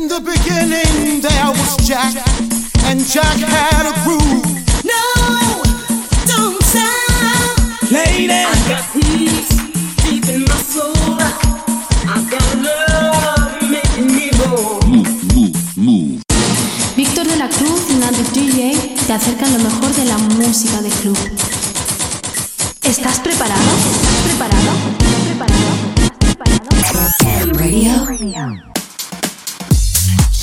In the beginning there was Jack, and Jack had a groove. No, don't stop. Lady, I got peace deep in my soul. I got love making me move. Víctor de la Cruz y Nandi DJ te acercan lo mejor de la música de club. ¿Estás preparado? ¿Estás preparado? ¿Estás preparado? ¿Estás preparado? Radio.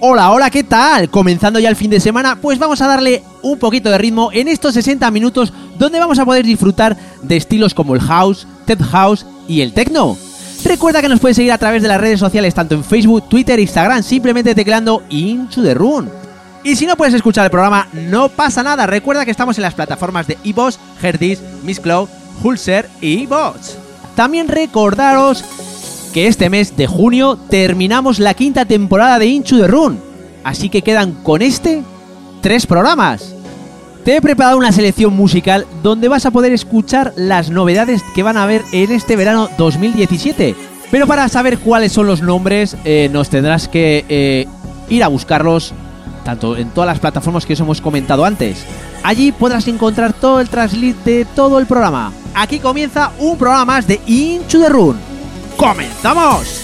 Hola, hola, ¿qué tal? Comenzando ya el fin de semana, pues vamos a darle un poquito de ritmo en estos 60 minutos donde vamos a poder disfrutar de estilos como el house, tech house y el techno. Recuerda que nos puedes seguir a través de las redes sociales tanto en Facebook, Twitter Instagram simplemente tecleando Into the Room. Y si no puedes escuchar el programa, no pasa nada. Recuerda que estamos en las plataformas de iVoox, Herdis, Miss Cloud, Hulser y iVoox. También recordaros que este mes de junio terminamos la quinta temporada de Into the Run. Así que quedan con este tres programas. Te he preparado una selección musical donde vas a poder escuchar las novedades que van a haber en este verano 2017. Pero para saber cuáles son los nombres, eh, nos tendrás que eh, ir a buscarlos tanto en todas las plataformas que os hemos comentado antes. Allí podrás encontrar todo el traslit de todo el programa. Aquí comienza un programa más de Into the Run. ¡Comenzamos!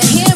to hear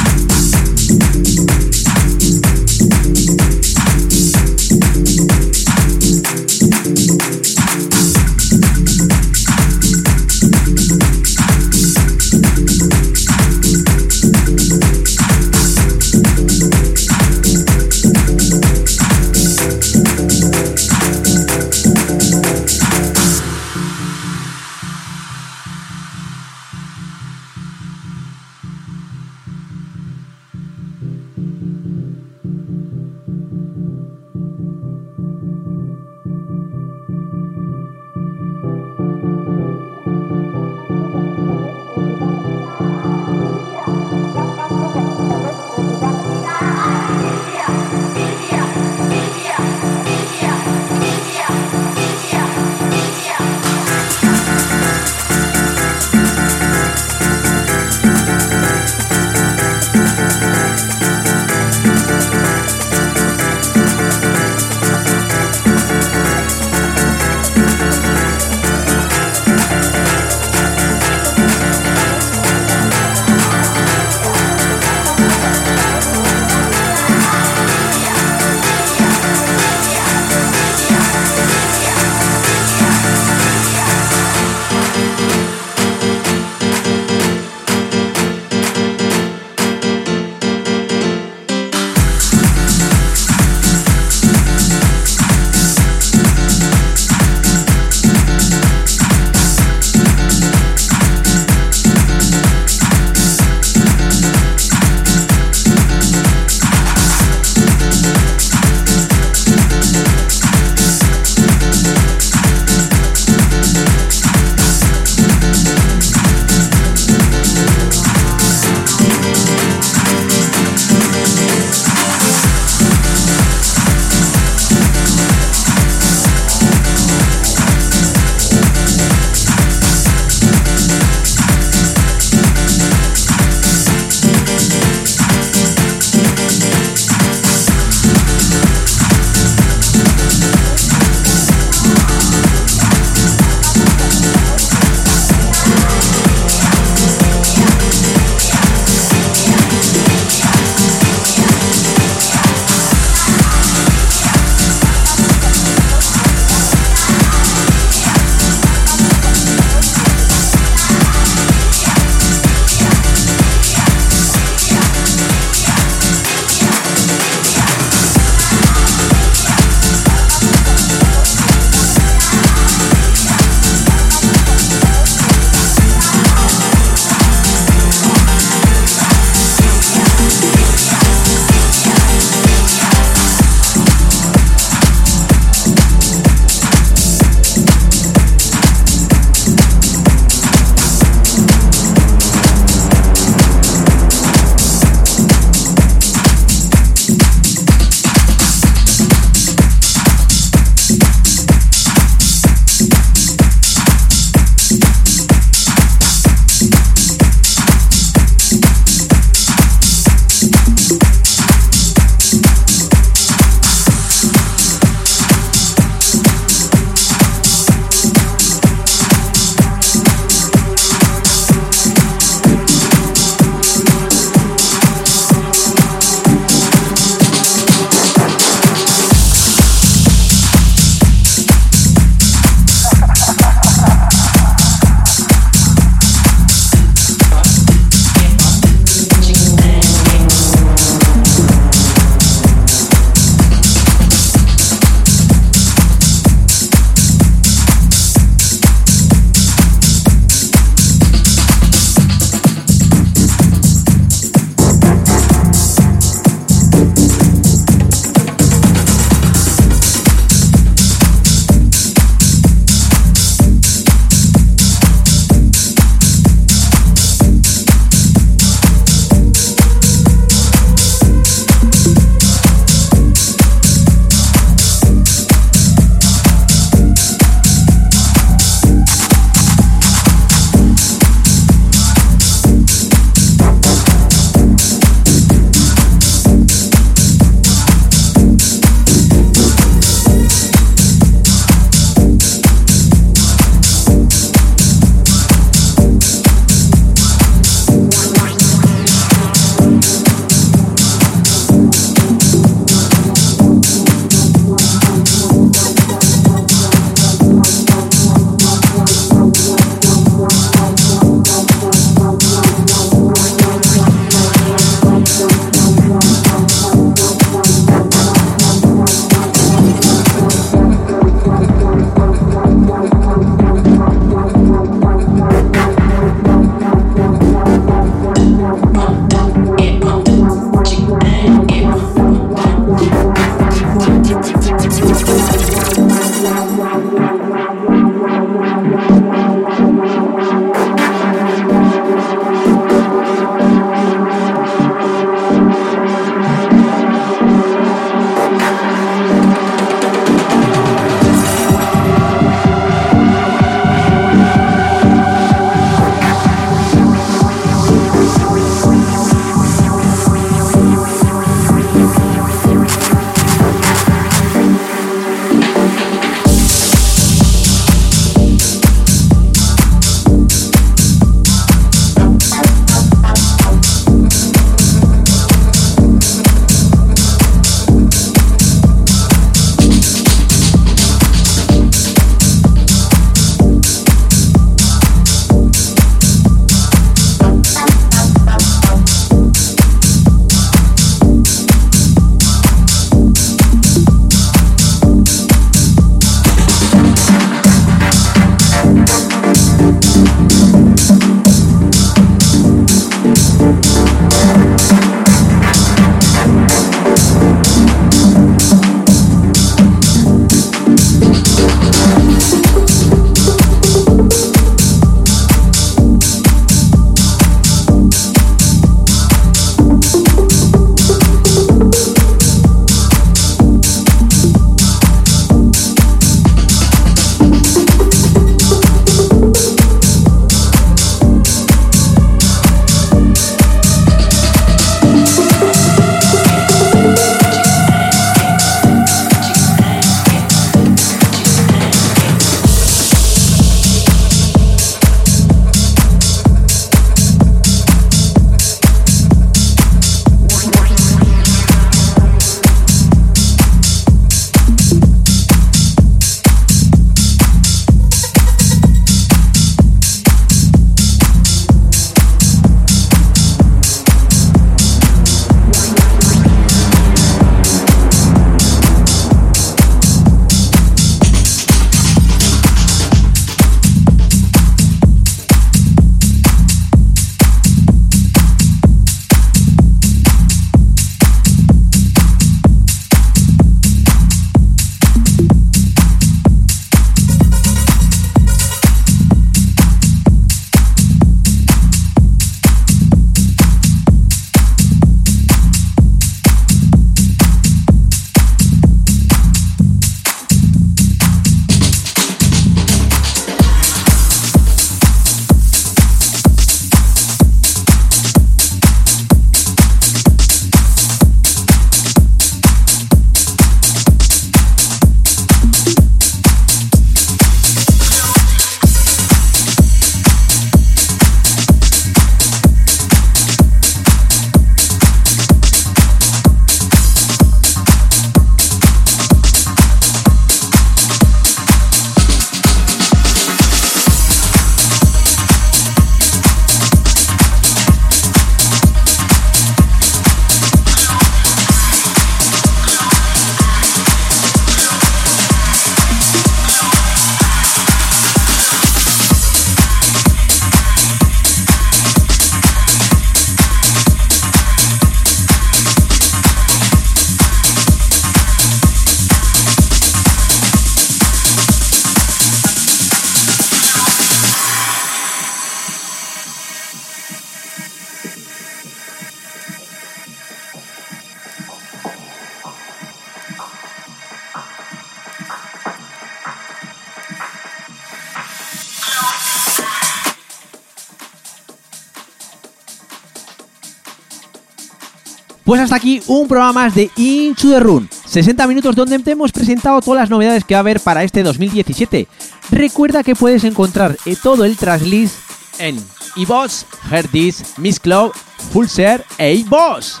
hasta aquí un programa más de Into the Run. 60 minutos donde te hemos presentado todas las novedades que va a haber para este 2017. Recuerda que puedes encontrar eh, todo el tracklist en iBoss, Herdis, Miss Cloud, Pulser e iBoss.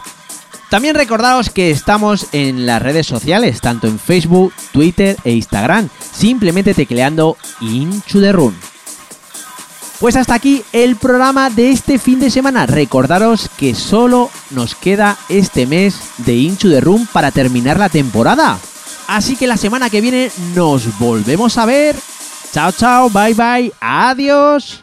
También recordaos que estamos en las redes sociales, tanto en Facebook, Twitter e Instagram, simplemente tecleando Into the Run. Pues hasta aquí el programa de este fin de semana. Recordaros que solo nos queda este mes de Inchu de Room para terminar la temporada. Así que la semana que viene nos volvemos a ver. Chao, chao, bye, bye, adiós.